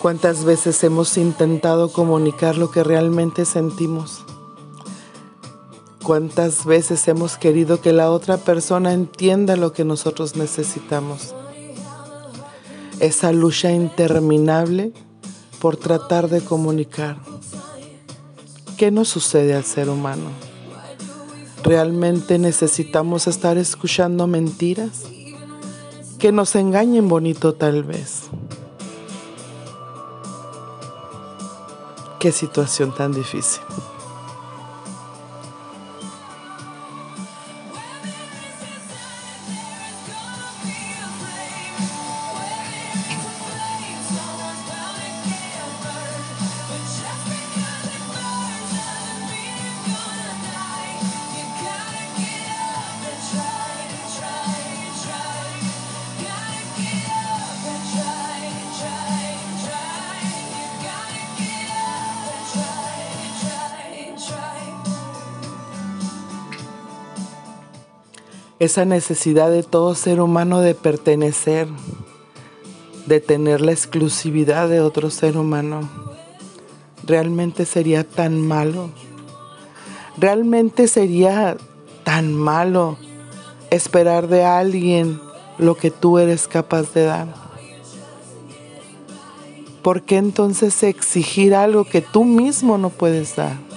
¿Cuántas veces hemos intentado comunicar lo que realmente sentimos? ¿Cuántas veces hemos querido que la otra persona entienda lo que nosotros necesitamos? Esa lucha interminable por tratar de comunicar. ¿Qué nos sucede al ser humano? ¿Realmente necesitamos estar escuchando mentiras? Que nos engañen bonito tal vez. Qué situación tan difícil. Esa necesidad de todo ser humano de pertenecer, de tener la exclusividad de otro ser humano, realmente sería tan malo. Realmente sería tan malo esperar de alguien lo que tú eres capaz de dar. ¿Por qué entonces exigir algo que tú mismo no puedes dar?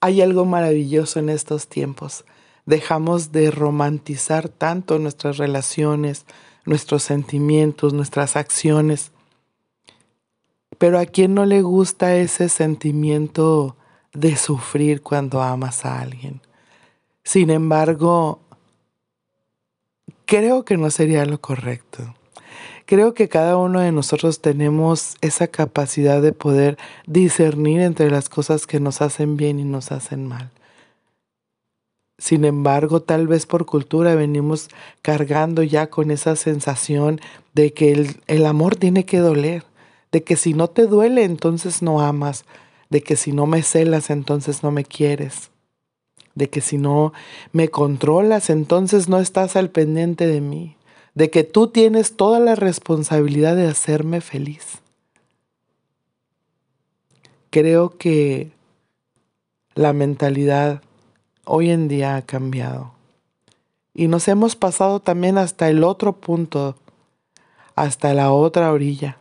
Hay algo maravilloso en estos tiempos. Dejamos de romantizar tanto nuestras relaciones, nuestros sentimientos, nuestras acciones. Pero a quién no le gusta ese sentimiento de sufrir cuando amas a alguien. Sin embargo, creo que no sería lo correcto. Creo que cada uno de nosotros tenemos esa capacidad de poder discernir entre las cosas que nos hacen bien y nos hacen mal. Sin embargo, tal vez por cultura venimos cargando ya con esa sensación de que el, el, amor tiene que doler, de que si no te duele entonces no amas, de que si no me celas entonces no me quieres, de que si no me controlas entonces no estás al pendiente de mí de que tú tienes toda la responsabilidad de hacerme feliz. Creo que la mentalidad hoy en día ha cambiado. Y nos hemos pasado también hasta el otro punto, hasta la otra orilla,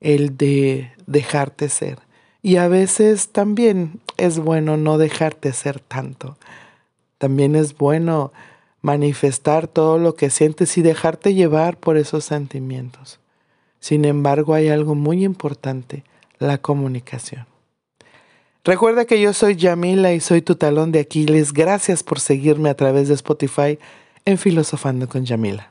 el de dejarte ser. Y a veces también es bueno no dejarte ser tanto. También es bueno manifestar todo lo que sientes y dejarte llevar por esos sentimientos. Sin embargo, hay algo muy importante, la comunicación. Recuerda que yo soy Yamila y soy tu talón de Aquiles. Gracias por seguirme a través de Spotify en Filosofando con Yamila.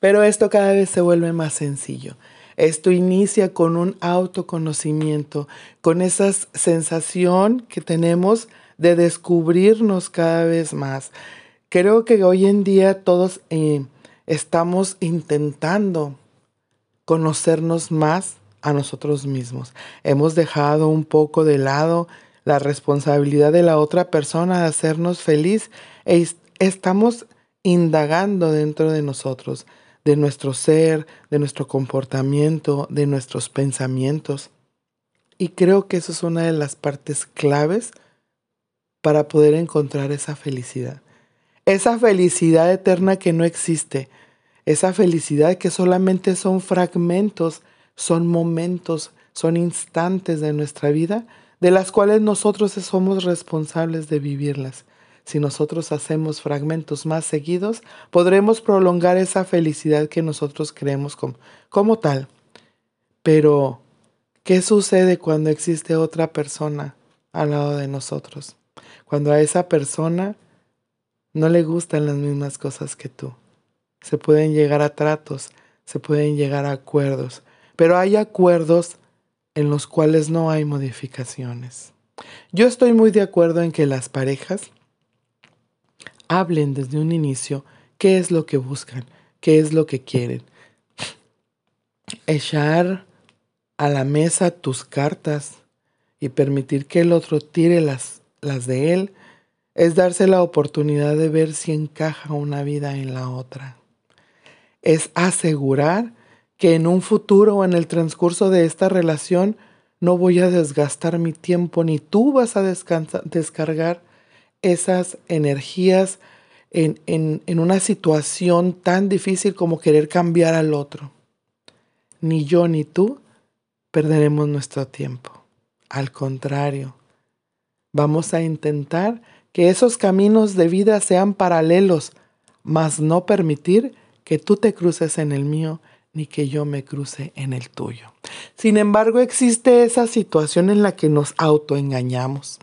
Pero esto cada vez se vuelve más sencillo. Esto inicia con un autoconocimiento, con esa sensación que tenemos de descubrirnos cada vez más. Creo que hoy en día todos eh, estamos intentando conocernos más a nosotros mismos. Hemos dejado un poco de lado la responsabilidad de la otra persona de hacernos feliz e estamos indagando dentro de nosotros, de nuestro ser, de nuestro comportamiento, de nuestros pensamientos. Y creo que eso es una de las partes claves para poder encontrar esa felicidad. Esa felicidad eterna que no existe, esa felicidad que solamente son fragmentos son momentos, son instantes de nuestra vida de las cuales nosotros somos responsables de vivirlas. Si nosotros hacemos fragmentos más seguidos, podremos prolongar esa felicidad que nosotros creemos como, como tal. Pero, ¿qué sucede cuando existe otra persona al lado de nosotros? Cuando a esa persona no le gustan las mismas cosas que tú. Se pueden llegar a tratos, se pueden llegar a acuerdos, pero hay acuerdos en los cuales no hay modificaciones. Yo estoy muy de acuerdo en que las parejas hablen desde un inicio qué es lo que buscan, qué es lo que quieren. Echar a la mesa tus cartas y permitir que el otro tire las, las de él es darse la oportunidad de ver si encaja una vida en la otra. Es asegurar que en un futuro o en el transcurso de esta relación no voy a desgastar mi tiempo ni tú vas a descargar esas energías en, en una situación tan difícil como querer cambiar al otro. Ni yo ni tú perderemos nuestro tiempo. Al contrario, vamos a intentar que esos caminos de vida sean paralelos, mas no permitir que tú te cruces en el mío ni que yo me cruce en el tuyo. Sin embargo, existe esa situación en la que nos autoengañamos.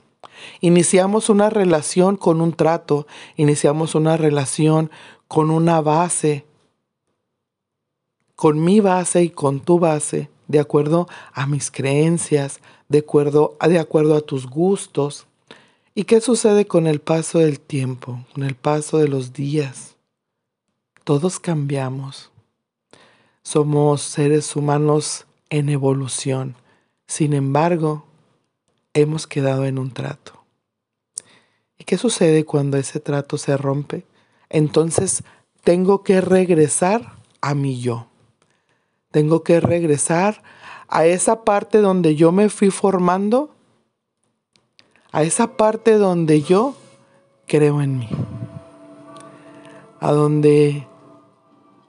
Iniciamos una relación con un trato, iniciamos una relación con una base, con mi base y con tu base, de acuerdo a mis creencias, de acuerdo, de acuerdo a tus gustos. ¿Y qué sucede con el paso del tiempo, con el paso de los días? Todos cambiamos. Somos seres humanos en evolución. Sin embargo, hemos quedado en un trato. ¿Y qué sucede cuando ese trato se rompe? Entonces tengo que regresar a mi yo. Tengo que regresar a esa parte donde yo me fui formando, a esa parte donde yo creo en mí, a donde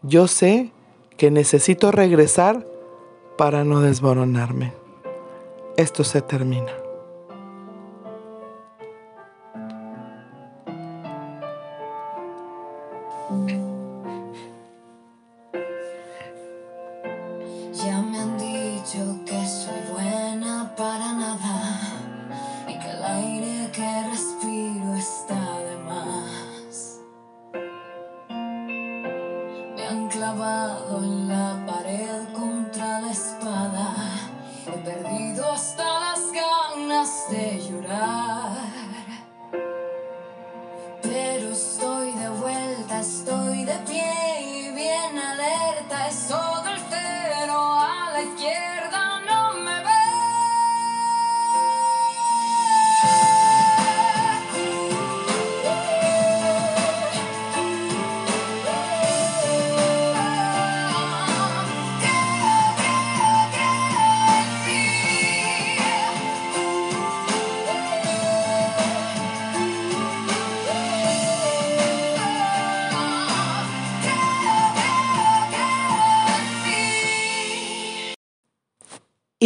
yo sé que necesito regresar para no desboronarme. Esto se termina.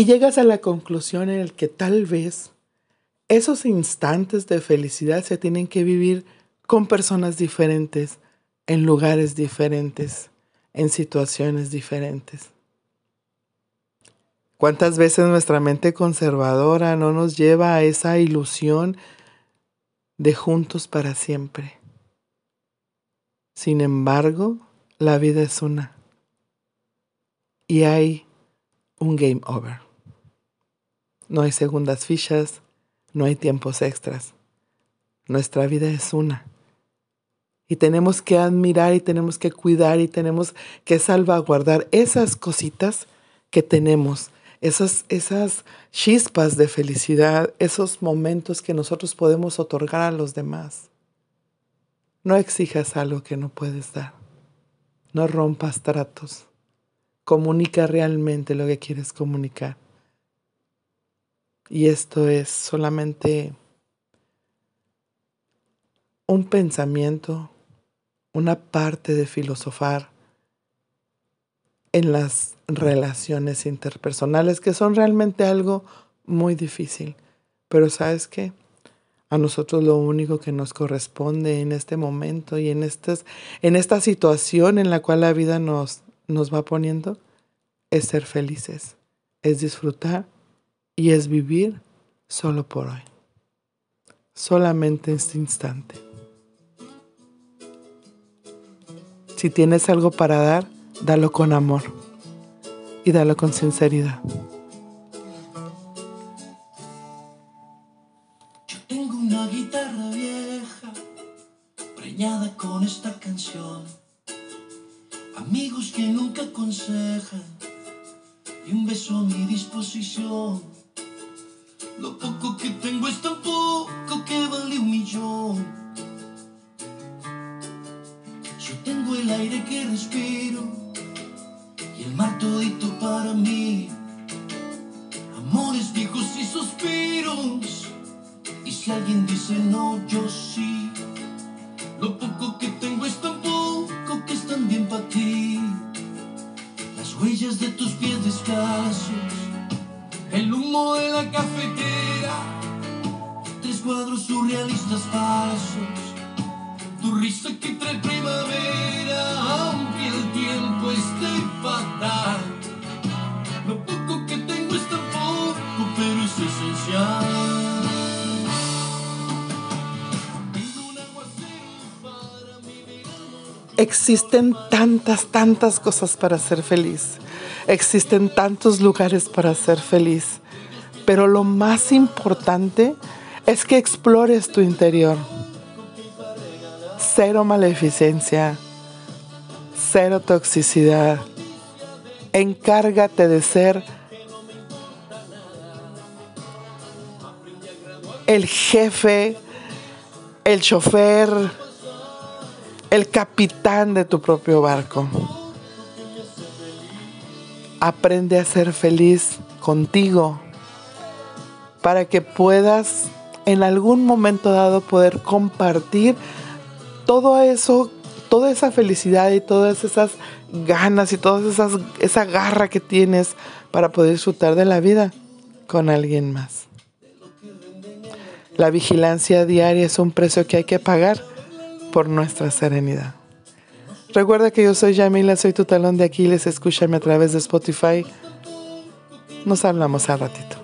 Y llegas a la conclusión en el que tal vez esos instantes de felicidad se tienen que vivir con personas diferentes, en lugares diferentes, en situaciones diferentes. ¿Cuántas veces nuestra mente conservadora no nos lleva a esa ilusión de juntos para siempre? Sin embargo, la vida es una. Y hay un game over. No hay segundas fichas, no hay tiempos extras. Nuestra vida es una. Y tenemos que admirar y tenemos que cuidar y tenemos que salvaguardar esas cositas que tenemos, esas, esas chispas de felicidad, esos momentos que nosotros podemos otorgar a los demás. No exijas algo que no puedes dar. No rompas tratos. Comunica realmente lo que quieres comunicar. Y esto es solamente un pensamiento, una parte de filosofar en las relaciones interpersonales que son realmente algo muy difícil. Pero sabes qué? A nosotros lo único que nos corresponde en este momento y en, estas, en esta situación en la cual la vida nos, nos va poniendo es ser felices, es disfrutar y es vivir solo por hoy. Solamente este instante. Si tienes algo para dar, dalo con amor y dalo con sinceridad. Yo tengo una guitarra vieja, preñada con esta canción. Amigos que nunca aconsejan y un beso a mi disposición. Lo poco que tengo es tan poco que vale un millón. Yo tengo el aire que respiro y el mar todito para mí. Amores viejos y suspiros. Y si alguien dice no, yo sí. Lo poco que tengo es tan poco que es tan bien para ti. Las huellas de tus pies descalzos, surrealistas falsos. Tu risa que trae primavera, aunque el tiempo esté fatal. Lo poco que tengo es tan poco, pero es esencial. Existen tantas, tantas cosas para ser feliz. Existen tantos lugares para ser feliz. Pero lo más importante es que explores tu interior. Cero maleficencia, cero toxicidad. Encárgate de ser el jefe, el chofer, el capitán de tu propio barco. Aprende a ser feliz contigo para que puedas en algún momento dado poder compartir todo eso, toda esa felicidad y todas esas ganas y toda esa garra que tienes para poder disfrutar de la vida con alguien más. La vigilancia diaria es un precio que hay que pagar por nuestra serenidad. Recuerda que yo soy Yamila, soy tu talón de Aquiles, escúchame a través de Spotify. Nos hablamos al ratito.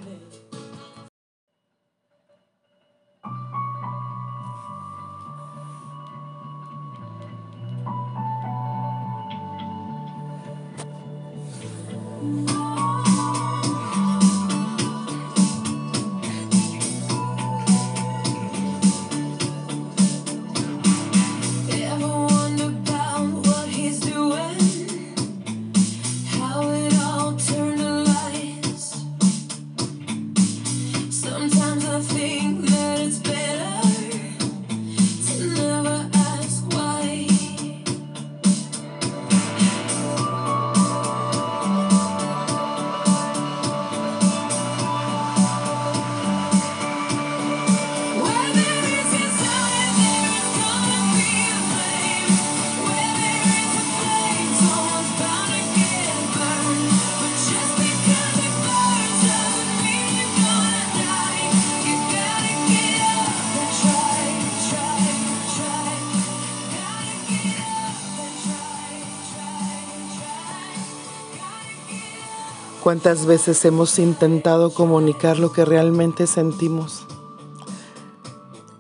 ¿Cuántas veces hemos intentado comunicar lo que realmente sentimos?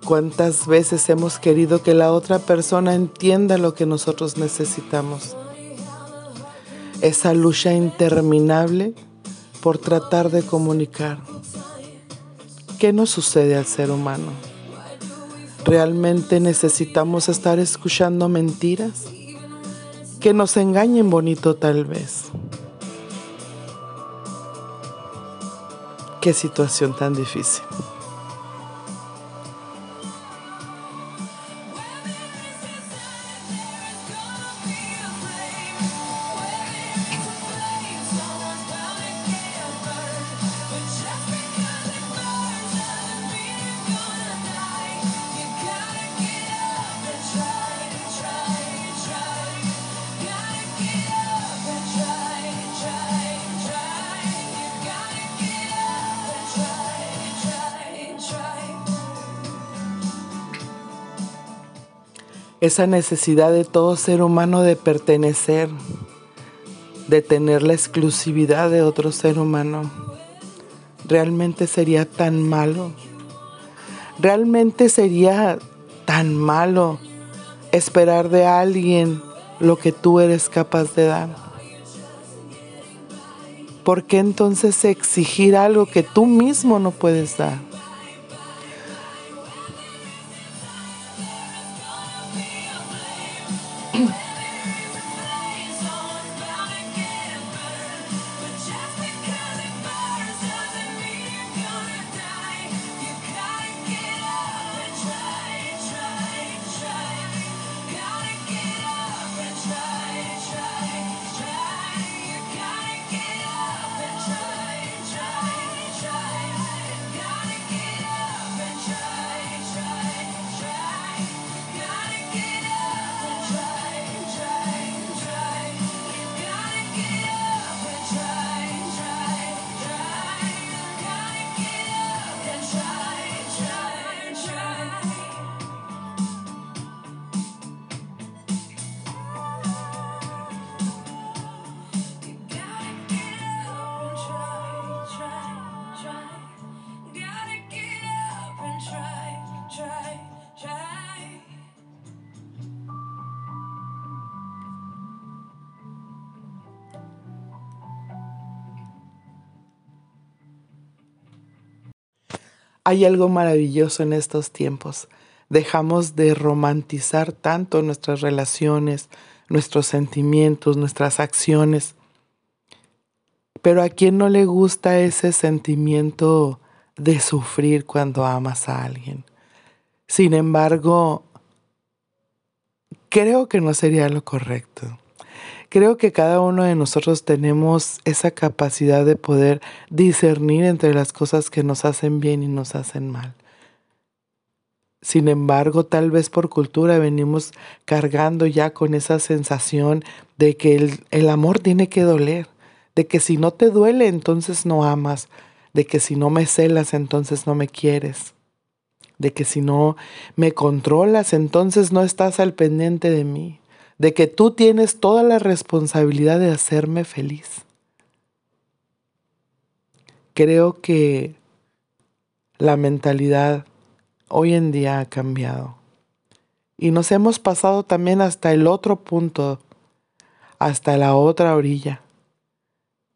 ¿Cuántas veces hemos querido que la otra persona entienda lo que nosotros necesitamos? Esa lucha interminable por tratar de comunicar. ¿Qué nos sucede al ser humano? ¿Realmente necesitamos estar escuchando mentiras? Que nos engañen bonito tal vez. Qué situación tan difícil. Esa necesidad de todo ser humano de pertenecer, de tener la exclusividad de otro ser humano, realmente sería tan malo. Realmente sería tan malo esperar de alguien lo que tú eres capaz de dar. ¿Por qué entonces exigir algo que tú mismo no puedes dar? Hay algo maravilloso en estos tiempos. Dejamos de romantizar tanto nuestras relaciones, nuestros sentimientos, nuestras acciones. Pero a quién no le gusta ese sentimiento de sufrir cuando amas a alguien. Sin embargo, creo que no sería lo correcto. Creo que cada uno de nosotros tenemos esa capacidad de poder discernir entre las cosas que nos hacen bien y nos hacen mal. Sin embargo, tal vez por cultura venimos cargando ya con esa sensación de que el, el, amor tiene que doler, de que si no te duele entonces no amas, de que si no me celas entonces no me quieres, de que si no me controlas entonces no estás al pendiente de mí de que tú tienes toda la responsabilidad de hacerme feliz. Creo que la mentalidad hoy en día ha cambiado y nos hemos pasado también hasta el otro punto, hasta la otra orilla,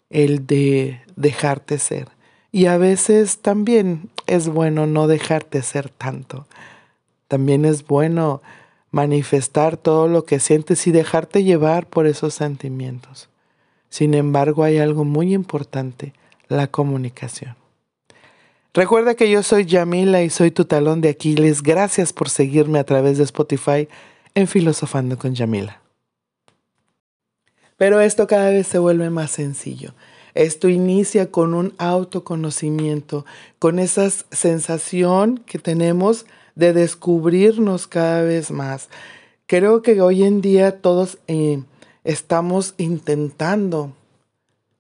el de dejarte ser. Y a veces también es bueno no dejarte ser tanto. También es bueno manifestar todo lo que sientes y dejarte llevar por esos sentimientos. Sin embargo, hay algo muy importante, la comunicación. Recuerda que yo soy Yamila y soy tu talón de Aquiles. Gracias por seguirme a través de Spotify en Filosofando con Yamila. Pero esto cada vez se vuelve más sencillo. Esto inicia con un autoconocimiento, con esa sensación que tenemos de descubrirnos cada vez más. Creo que hoy en día todos eh, estamos intentando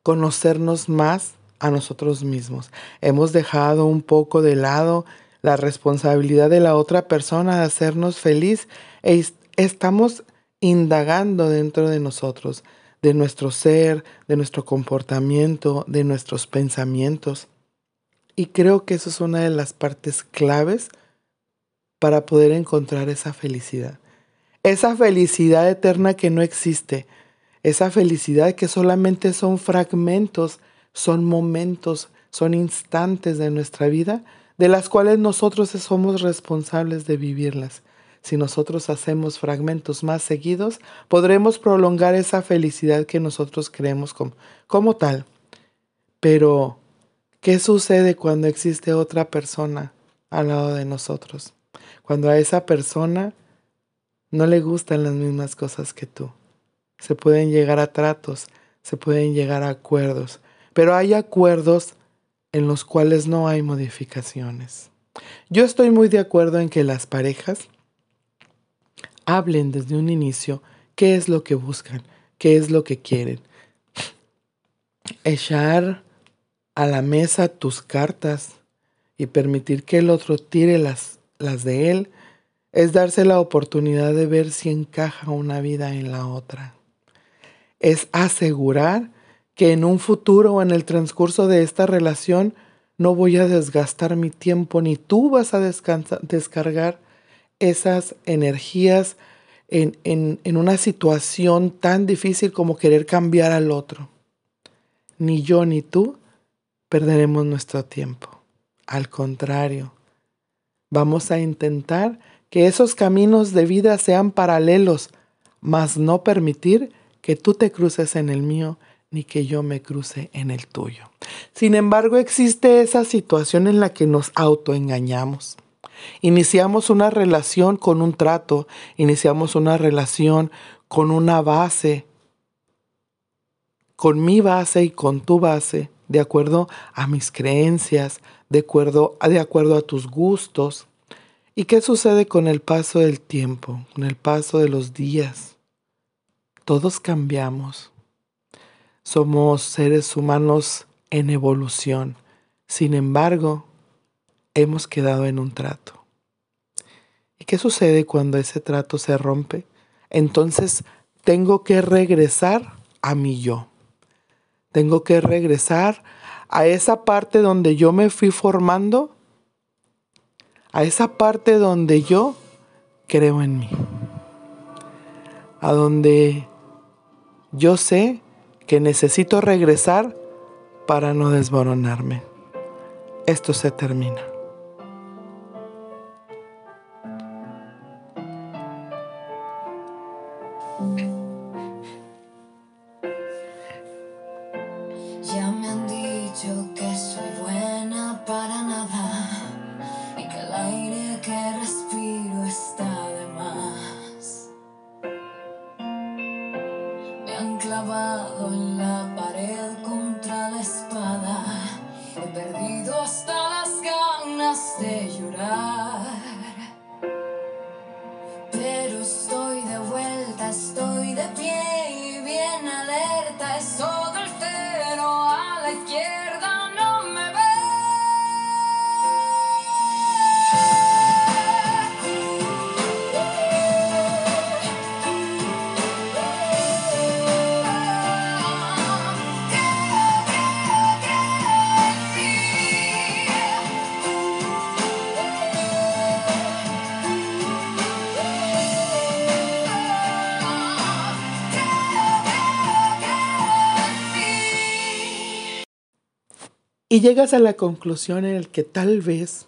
conocernos más a nosotros mismos. Hemos dejado un poco de lado la responsabilidad de la otra persona de hacernos feliz e estamos indagando dentro de nosotros, de nuestro ser, de nuestro comportamiento, de nuestros pensamientos. Y creo que eso es una de las partes claves para poder encontrar esa felicidad. Esa felicidad eterna que no existe. Esa felicidad que solamente son fragmentos, son momentos, son instantes de nuestra vida de las cuales nosotros somos responsables de vivirlas. Si nosotros hacemos fragmentos más seguidos, podremos prolongar esa felicidad que nosotros creemos como, como tal. Pero, ¿qué sucede cuando existe otra persona al lado de nosotros? Cuando a esa persona no le gustan las mismas cosas que tú. Se pueden llegar a tratos, se pueden llegar a acuerdos, pero hay acuerdos en los cuales no hay modificaciones. Yo estoy muy de acuerdo en que las parejas hablen desde un inicio qué es lo que buscan, qué es lo que quieren. Echar a la mesa tus cartas y permitir que el otro tire las, las de él es darse la oportunidad de ver si encaja una vida en la otra. Es asegurar que en un futuro o en el transcurso de esta relación no voy a desgastar mi tiempo ni tú vas a descargar esas energías en, en, en una situación tan difícil como querer cambiar al otro. Ni yo ni tú perderemos nuestro tiempo. Al contrario, vamos a intentar que esos caminos de vida sean paralelos, mas no permitir que tú te cruces en el mío ni que yo me cruce en el tuyo. Sin embargo, existe esa situación en la que nos autoengañamos. Iniciamos una relación con un trato, iniciamos una relación con una base, con mi base y con tu base, de acuerdo a mis creencias, de acuerdo, de acuerdo a tus gustos. ¿Y qué sucede con el paso del tiempo, con el paso de los días? Todos cambiamos. Somos seres humanos en evolución. Sin embargo, hemos quedado en un trato. ¿Y qué sucede cuando ese trato se rompe? Entonces tengo que regresar a mi yo. Tengo que regresar a esa parte donde yo me fui formando, a esa parte donde yo creo en mí, a donde yo sé que necesito regresar para no desmoronarme. Esto se termina. Y llegas a la conclusión en el que tal vez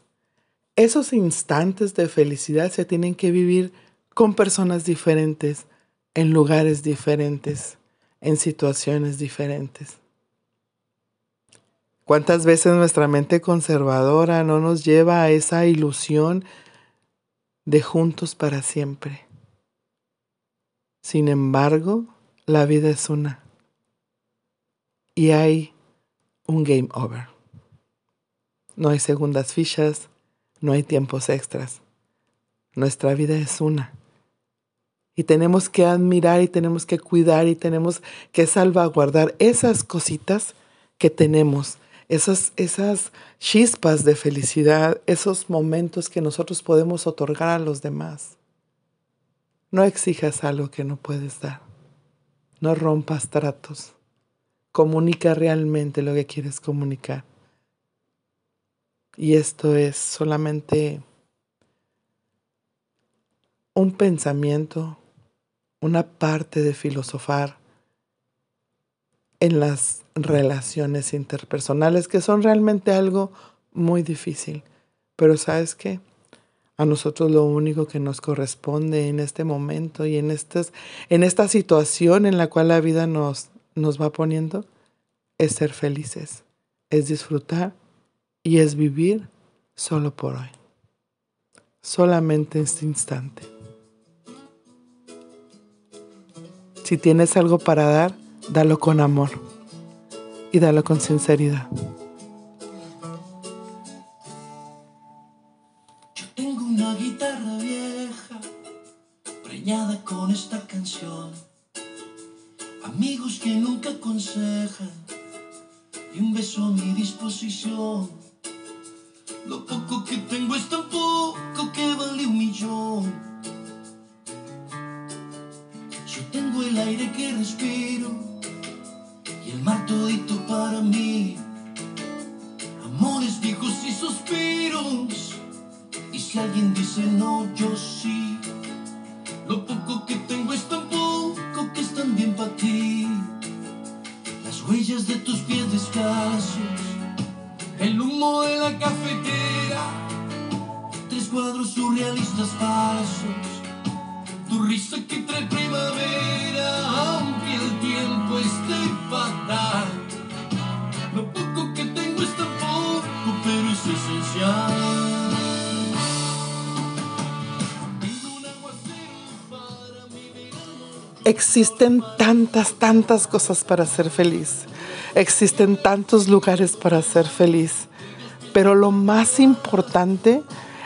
esos instantes de felicidad se tienen que vivir con personas diferentes, en lugares diferentes, en situaciones diferentes. ¿Cuántas veces nuestra mente conservadora no nos lleva a esa ilusión de juntos para siempre? Sin embargo, la vida es una. Y hay un game over. No hay segundas fichas, no hay tiempos extras. Nuestra vida es una. Y tenemos que admirar y tenemos que cuidar y tenemos que salvaguardar esas cositas que tenemos, esas, esas chispas de felicidad, esos momentos que nosotros podemos otorgar a los demás. No exijas algo que no puedes dar. No rompas tratos. Comunica realmente lo que quieres comunicar. Y esto es solamente un pensamiento, una parte de filosofar en las relaciones interpersonales que son realmente algo muy difícil. Pero sabes qué? A nosotros lo único que nos corresponde en este momento y en, estas, en esta situación en la cual la vida nos, nos va poniendo es ser felices, es disfrutar y es vivir solo por hoy. Solamente este instante. Si tienes algo para dar, dalo con amor y dalo con sinceridad. Y si alguien dice no, yo sí. Existen tantas, tantas cosas para ser feliz. Existen tantos lugares para ser feliz. Pero lo más importante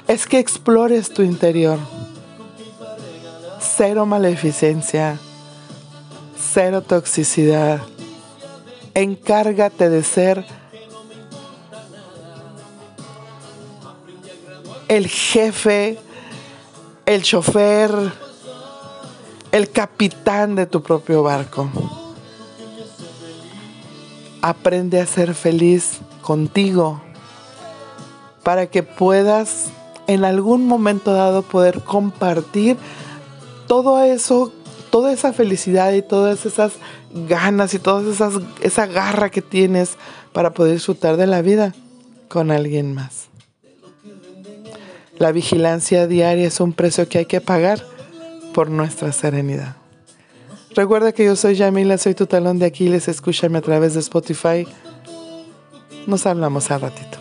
es que explores tu interior. Cero maleficencia. Cero toxicidad. Encárgate de ser el jefe, el chofer, el capitán de tu propio barco. Aprende a ser feliz contigo para que puedas en algún momento dado poder compartir todo eso, toda esa felicidad y todas esas ganas y toda esa garra que tienes para poder disfrutar de la vida con alguien más. La vigilancia diaria es un precio que hay que pagar por nuestra serenidad. Recuerda que yo soy Yamila, soy tu talón de Aquiles, escúchame a través de Spotify. Nos hablamos al ratito.